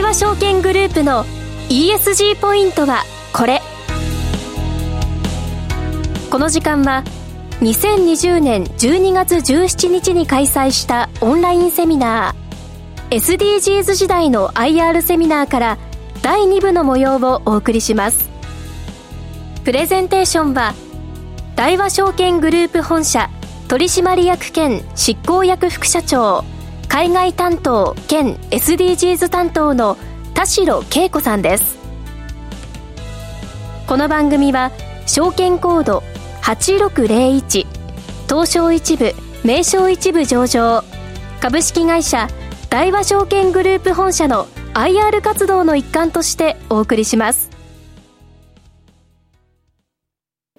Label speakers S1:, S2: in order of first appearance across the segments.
S1: 大和証券グループの ESG ポイントはこれ。この時間は2020年12月17日に開催したオンラインセミナー SDGs 時代の IR セミナーから第2部の模様をお送りします。プレゼンテーションは大和証券グループ本社取締役兼執行役副社長海外担当兼 SDGs 担当の田代恵子さんですこの番組は証券コード8601東証一部名称一部上場株式会社大和証券グループ本社の IR 活動の一環としてお送りします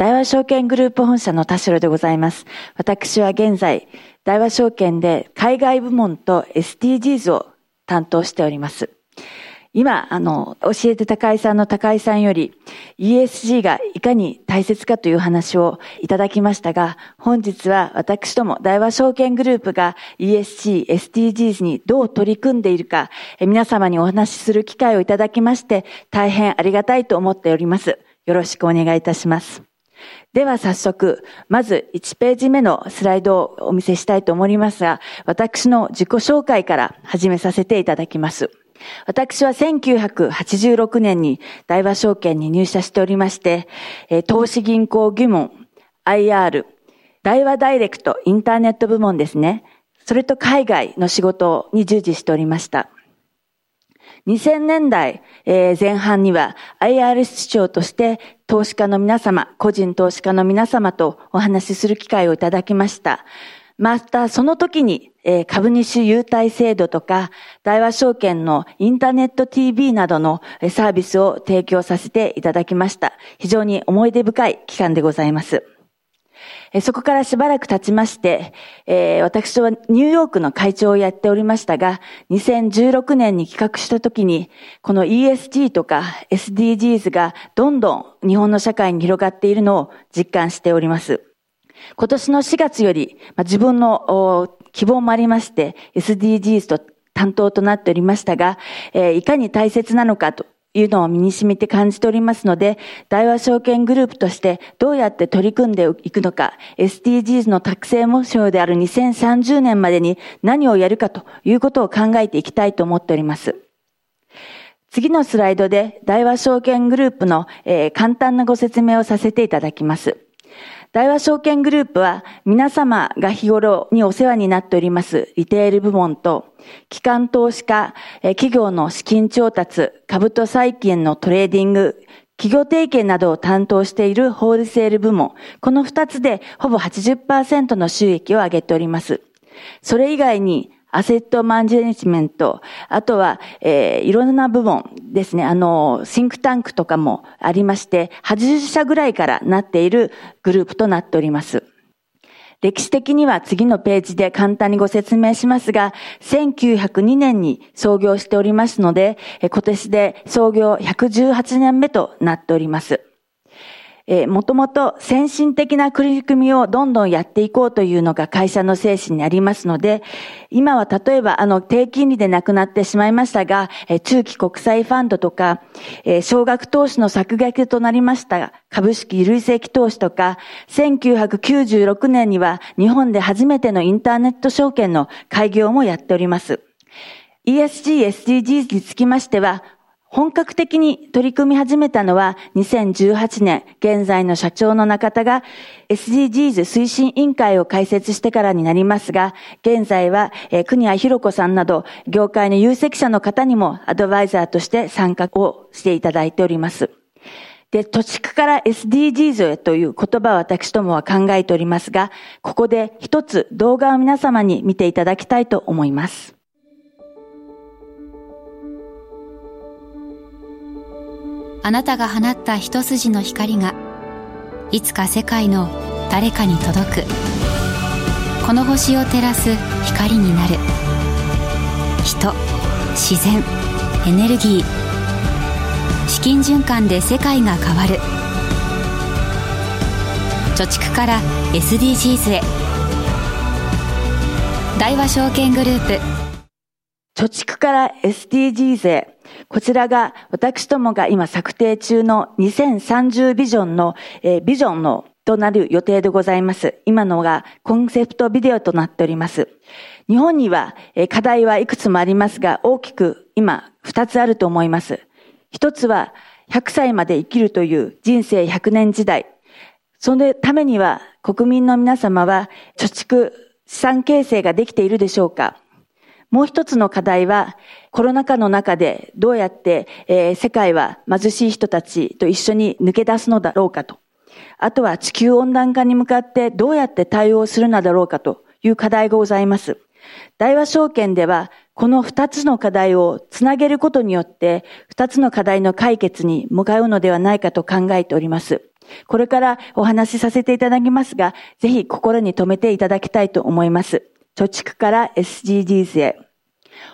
S2: 大和証券グループ本社の田代でございます。私は現在、大和証券で海外部門と SDGs を担当しております。今、あの、教えて高井さんの高井さんより ESG がいかに大切かという話をいただきましたが、本日は私ども大和証券グループが ESG、SDGs にどう取り組んでいるか、皆様にお話しする機会をいただきまして、大変ありがたいと思っております。よろしくお願いいたします。では早速、まず1ページ目のスライドをお見せしたいと思いますが、私の自己紹介から始めさせていただきます。私は1986年に大和証券に入社しておりまして、投資銀行疑問、IR、大和ダイレクト、インターネット部門ですね。それと海外の仕事に従事しておりました。2000年代前半には IR 室長として投資家の皆様、個人投資家の皆様とお話しする機会をいただきました。また、その時に株主優待制度とか、大和証券のインターネット TV などのサービスを提供させていただきました。非常に思い出深い期間でございます。そこからしばらく経ちまして、私はニューヨークの会長をやっておりましたが、2016年に企画した時に、この ESG とか SDGs がどんどん日本の社会に広がっているのを実感しております。今年の4月より、自分の希望もありまして、SDGs と担当となっておりましたが、いかに大切なのかというのを身に染みて感じておりますので、大和証券グループとしてどうやって取り組んでいくのか、SDGs の達成目標である2030年までに何をやるかということを考えていきたいと思っております。次のスライドで大和証券グループの、えー、簡単なご説明をさせていただきます。大和証券グループは皆様が日頃にお世話になっておりますリテール部門と機関投資家、企業の資金調達、株と債券のトレーディング、企業提携などを担当しているホールセール部門、この二つでほぼ80%の収益を上げております。それ以外にアセットマンジェジメント、あとは、えー、いろんな部門ですね、あの、シンクタンクとかもありまして、80社ぐらいからなっているグループとなっております。歴史的には次のページで簡単にご説明しますが、1902年に創業しておりますので、今年で創業118年目となっております。えー、もともと先進的な取り組みをどんどんやっていこうというのが会社の精神にありますので、今は例えばあの低金利でなくなってしまいましたが、えー、中期国債ファンドとか、えー、少額投資の削減となりました株式累積投資とか、1996年には日本で初めてのインターネット証券の開業もやっております。ESG、SDGs につきましては、本格的に取り組み始めたのは2018年、現在の社長の中田が SDGs 推進委員会を開設してからになりますが、現在は、国谷博子さんなど、業界の有責者の方にもアドバイザーとして参加をしていただいております。で、土地区から SDGs へという言葉を私どもは考えておりますが、ここで一つ動画を皆様に見ていただきたいと思います。
S3: あなたが放った一筋の光がいつか世界の誰かに届く。この星を照らす光になる。人自然エネルギー。資金循環で世界が変わる。貯蓄から SDGs へ。大和証券グループ。
S2: 貯蓄から SDGs へ。こちらが私どもが今策定中の2030ビジョンの、えー、ビジョンのとなる予定でございます。今のがコンセプトビデオとなっております。日本には課題はいくつもありますが、大きく今二つあると思います。一つは100歳まで生きるという人生100年時代。そのためには国民の皆様は貯蓄、資産形成ができているでしょうかもう一つの課題は、コロナ禍の中でどうやって、えー、世界は貧しい人たちと一緒に抜け出すのだろうかと。あとは地球温暖化に向かってどうやって対応するのだろうかという課題がございます。大和証券では、この二つの課題をつなげることによって、二つの課題の解決に向かうのではないかと考えております。これからお話しさせていただきますが、ぜひ心に留めていただきたいと思います。貯蓄から SDGs へ。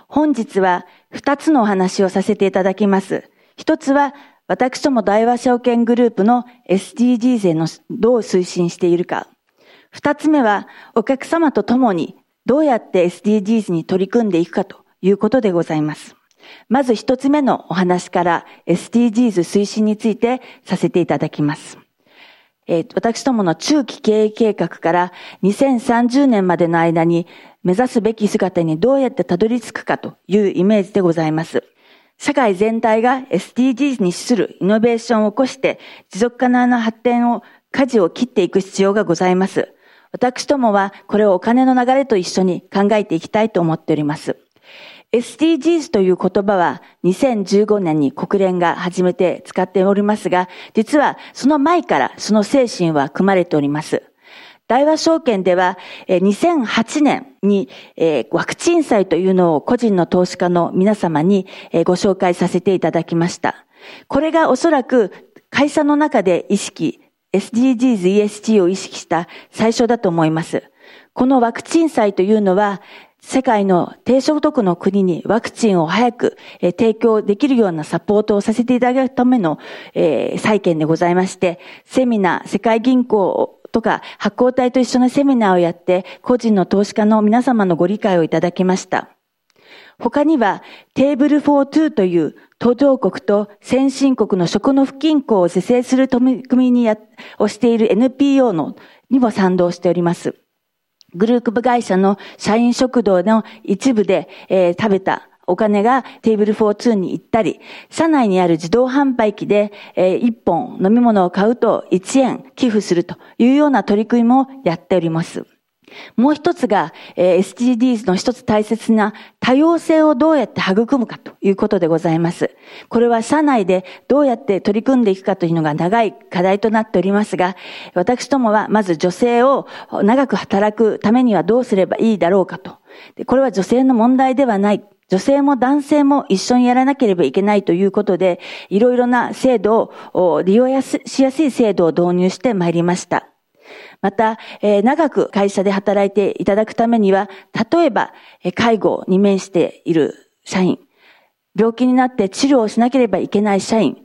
S2: 本日は二つのお話をさせていただきます。一つは、私ども大和証券グループの SDGs へのどう推進しているか。二つ目は、お客様と共にどうやって SDGs に取り組んでいくかということでございます。まず一つ目のお話から SDGs 推進についてさせていただきます。私どもの中期経営計画から2030年までの間に目指すべき姿にどうやってたどり着くかというイメージでございます。社会全体が SDGs に資するイノベーションを起こして持続可能な発展を、舵を切っていく必要がございます。私どもはこれをお金の流れと一緒に考えていきたいと思っております。SDGs という言葉は2015年に国連が初めて使っておりますが、実はその前からその精神は組まれております。大和証券では2008年にワクチン祭というのを個人の投資家の皆様にご紹介させていただきました。これがおそらく会社の中で意識 SDGs、ESG を意識した最初だと思います。このワクチン祭というのは、世界の低所得の国にワクチンを早く提供できるようなサポートをさせていただくための債券でございまして、セミナー、世界銀行とか発行体と一緒のセミナーをやって、個人の投資家の皆様のご理解をいただきました。他には、テーブルフォートゥーという途上国と先進国の食の不均衡を是正する取り組みにやをしている NPO のにも賛同しております。グループ会社の社員食堂の一部で、えー、食べたお金がテーブル42に行ったり、社内にある自動販売機で、えー、1本飲み物を買うと1円寄付するというような取り組みもやっております。もう一つが、えー、SDGs の一つ大切な多様性をどうやって育むかということでございます。これは社内でどうやって取り組んでいくかというのが長い課題となっておりますが、私どもはまず女性を長く働くためにはどうすればいいだろうかと。でこれは女性の問題ではない。女性も男性も一緒にやらなければいけないということで、いろいろな制度を利用しやすい制度を導入してまいりました。また、えー、長く会社で働いていただくためには、例えば、え介護に面している社員、病気になって治療をしなければいけない社員、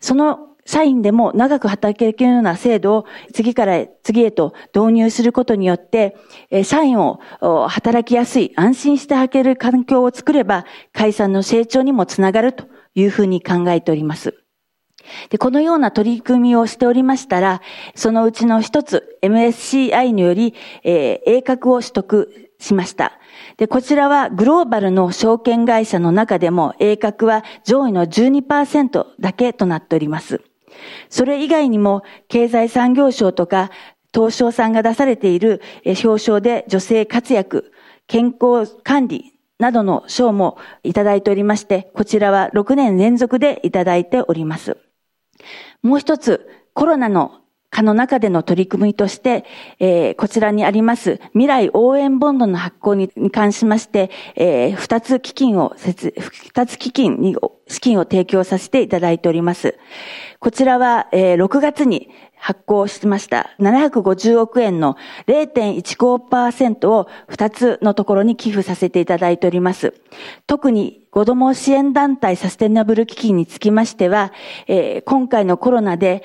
S2: その社員でも長く働けるような制度を次から次へと導入することによって、社員を働きやすい、安心して働ける環境を作れば、会社の成長にもつながるというふうに考えております。で、このような取り組みをしておりましたら、そのうちの一つ、MSCI により、えー、英格を取得しました。で、こちらはグローバルの証券会社の中でも、英格は上位の12%だけとなっております。それ以外にも、経済産業省とか、東証さんが出されている表彰で女性活躍、健康管理などの賞もいただいておりまして、こちらは6年連続でいただいております。もう一つ、コロナの課の中での取り組みとして、えー、こちらにあります未来応援ボンドの発行に関しまして、えー、二つ基金を設、二つ基金に資金を提供させていただいております。こちらは、えー、6月に発行しました750億円の0.15%を2つのところに寄付させていただいております。特に子ども支援団体サステナブル基金につきましては、えー、今回のコロナで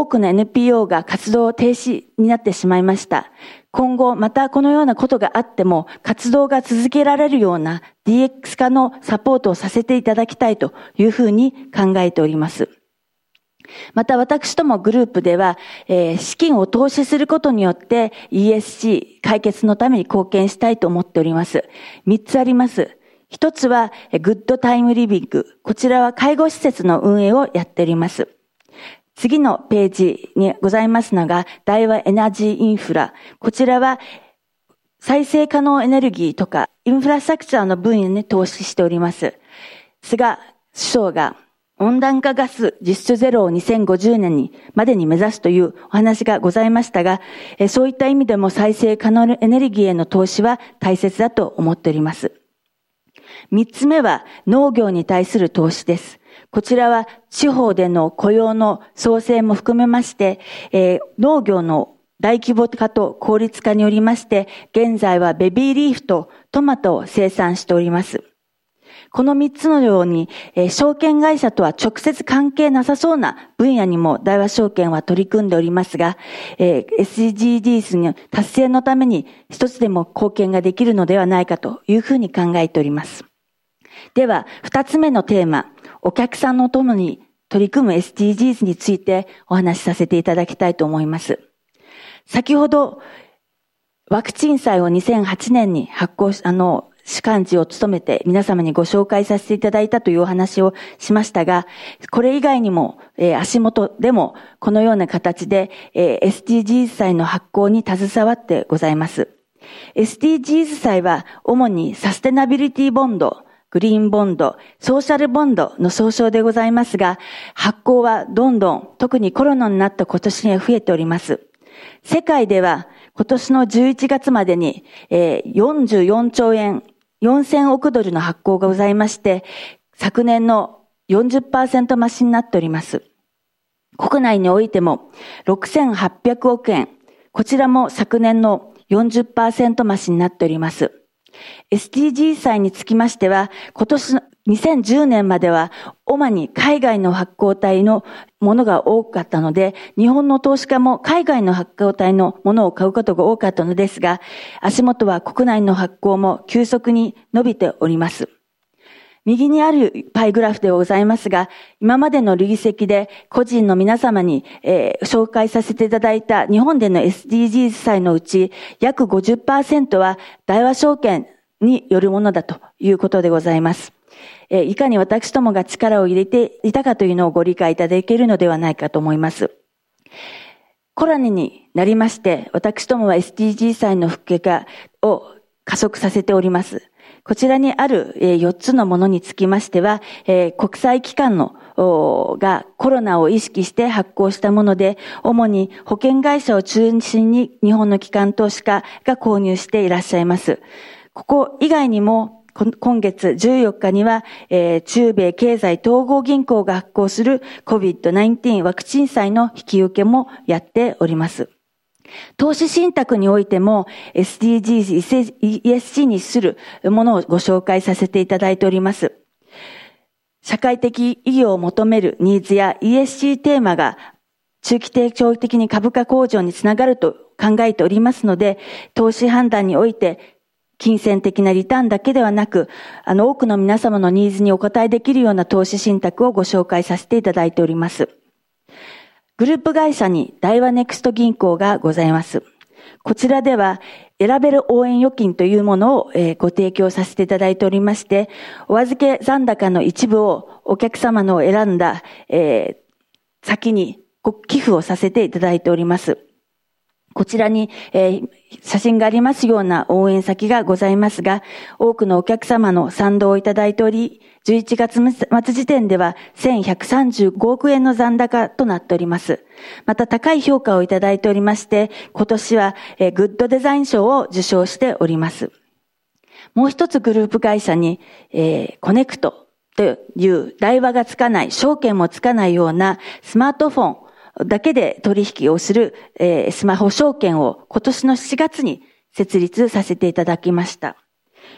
S2: 多くの NPO が活動停止になってしまいました。今後またこのようなことがあっても活動が続けられるような DX 化のサポートをさせていただきたいというふうに考えております。また私どもグループでは、えー、資金を投資することによって ESG 解決のために貢献したいと思っております。三つあります。一つは、グッドタイムリビング。こちらは介護施設の運営をやっております。次のページにございますのが、大和エナジーインフラ。こちらは、再生可能エネルギーとか、インフラストラクチャーの分野に投資しております。菅首相が温暖化ガス実質ゼロを2050年にまでに目指すというお話がございましたが、そういった意味でも再生可能エネルギーへの投資は大切だと思っております。三つ目は農業に対する投資です。こちらは地方での雇用の創生も含めまして、えー、農業の大規模化と効率化によりまして、現在はベビーリーフとトマトを生産しております。この三つのように、えー、証券会社とは直接関係なさそうな分野にも大和証券は取り組んでおりますが、えー、SDGs の達成のために一つでも貢献ができるのではないかというふうに考えております。では、二つ目のテーマ、お客さんの共に取り組む SDGs についてお話しさせていただきたいと思います。先ほど、ワクチン祭を2008年に発行し、あの、主幹事を務めて皆様にご紹介させていただいたというお話をしましたが、これ以外にも、えー、足元でもこのような形で、えー、SDGs 祭の発行に携わってございます。SDGs 祭は主にサステナビリティボンド、グリーンボンド、ソーシャルボンドの総称でございますが、発行はどんどん、特にコロナになった今年に増えております。世界では今年の11月までに、えー、44兆円、4000億ドルの発行がございまして、昨年の40%増しになっております。国内においても6800億円、こちらも昨年の40%増しになっております。SDG 債につきましては、今年の2010年までは主に海外の発行体のものが多かったので、日本の投資家も海外の発行体のものを買うことが多かったのですが、足元は国内の発行も急速に伸びております。右にあるパイグラフでございますが、今までの累積で個人の皆様に、えー、紹介させていただいた日本での SDGs 祭のうち約50%は大和証券によるものだということでございます。えー、いかに私どもが力を入れていたかというのをご理解いただけるのではないかと思います。コロナになりまして、私どもは SDGs 祭の復帰化を加速させております。こちらにある4つのものにつきましては、国際機関のがコロナを意識して発行したもので、主に保険会社を中心に日本の機関投資家が購入していらっしゃいます。ここ以外にも、今月14日には、中米経済統合銀行が発行する COVID-19 ワクチン債の引き受けもやっております。投資信託においても SDGs、ESG にするものをご紹介させていただいております。社会的意義を求めるニーズや ESG テーマが中期低長期的に株価向上につながると考えておりますので、投資判断において金銭的なリターンだけではなく、あの多くの皆様のニーズにお答えできるような投資信託をご紹介させていただいております。グループ会社に大和ネクスト銀行がございます。こちらでは選べる応援預金というものを、ご提供させていただいておりまして、お預け残高の一部をお客様の選んだ、先にご寄付をさせていただいております。こちらに、えー、写真がありますような応援先がございますが、多くのお客様の賛同をいただいており、11月末時点では1135億円の残高となっております。また高い評価をいただいておりまして、今年は、えー、グッドデザイン賞を受賞しております。もう一つグループ会社に、えー、コネクトという台話がつかない、証券もつかないようなスマートフォン、だけで取引をする、えー、スマホ証券を今年の7月に設立させていただきました。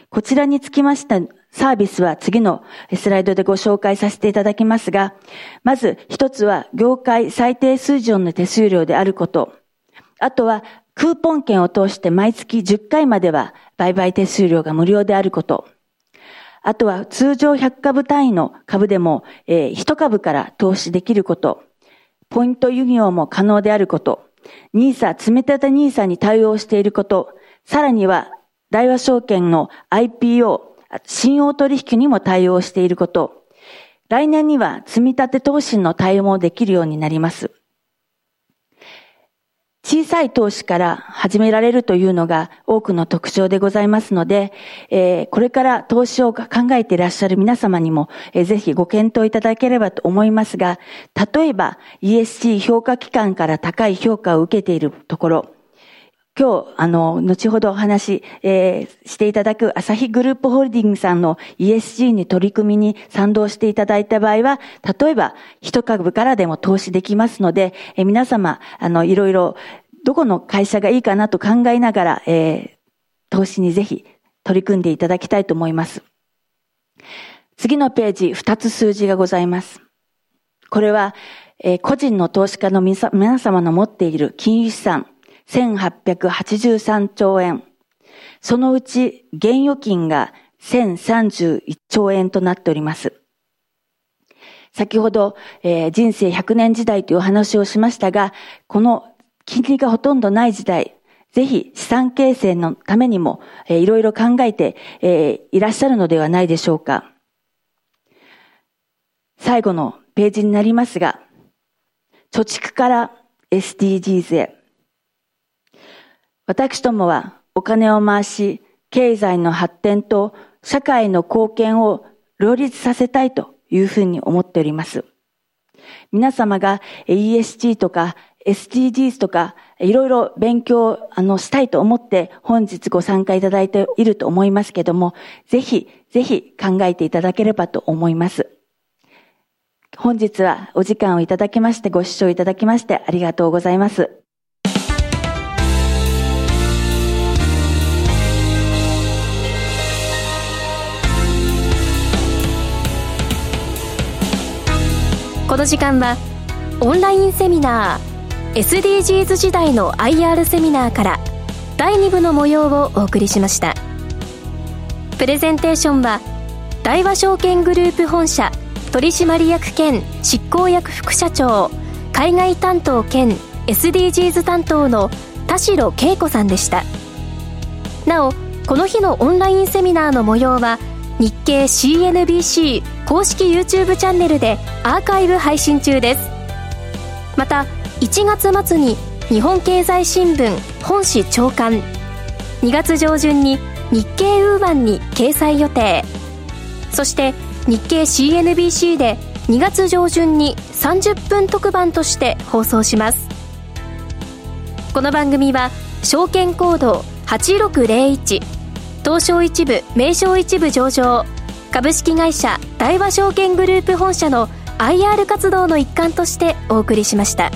S2: こちらにつきましたサービスは次のスライドでご紹介させていただきますが、まず一つは業界最低水準の手数料であること。あとはクーポン券を通して毎月10回までは売買手数料が無料であること。あとは通常100株単位の株でも、えー、1株から投資できること。ポイント輸入も可能であること。ニーサ、積み立てニーサに対応していること。さらには、大和証券の IPO、信用取引にも対応していること。来年には積み立て投資の対応もできるようになります。小さい投資から始められるというのが多くの特徴でございますので、えー、これから投資を考えていらっしゃる皆様にも、えー、ぜひご検討いただければと思いますが、例えば ESG 評価機関から高い評価を受けているところ、今日、あの、後ほどお話、えー、していただく朝日グループホールディングさんの ESG に取り組みに賛同していただいた場合は、例えば、一株からでも投資できますので、えー、皆様、あの、いろいろ、どこの会社がいいかなと考えながら、えー、投資にぜひ取り組んでいただきたいと思います。次のページ、二つ数字がございます。これは、えー、個人の投資家の皆様の持っている金融資産、1883兆円。そのうち現預金が1031兆円となっております。先ほど、えー、人生100年時代というお話をしましたが、この金利がほとんどない時代、ぜひ資産形成のためにも、えー、いろいろ考えて、えー、いらっしゃるのではないでしょうか。最後のページになりますが、貯蓄から SDGs へ。私どもはお金を回し、経済の発展と社会の貢献を両立させたいというふうに思っております。皆様が ESG とか SDGs とかいろいろ勉強あのしたいと思って本日ご参加いただいていると思いますけども、ぜひぜひ考えていただければと思います。本日はお時間をいただきましてご視聴いただきましてありがとうございます。
S1: この時間はオンラインセミナー SDGs 時代の IR セミナーから第2部の模様をお送りしました。プレゼンテーションは大和証券グループ本社取締役兼執行役副社長海外担当兼 SDGs 担当の田代恵子さんでした。なおこの日のオンラインセミナーの模様は日経 CNBC 公式 YouTube チャンネルでアーカイブ配信中です。また1月末に日本経済新聞本誌朝刊2月上旬に日経ウーマンに掲載予定。そして日経 CNBC で2月上旬に30分特番として放送します。この番組は証券コード8601東証一部名称一部上場。株式会社大和証券グループ本社の IR 活動の一環としてお送りしました。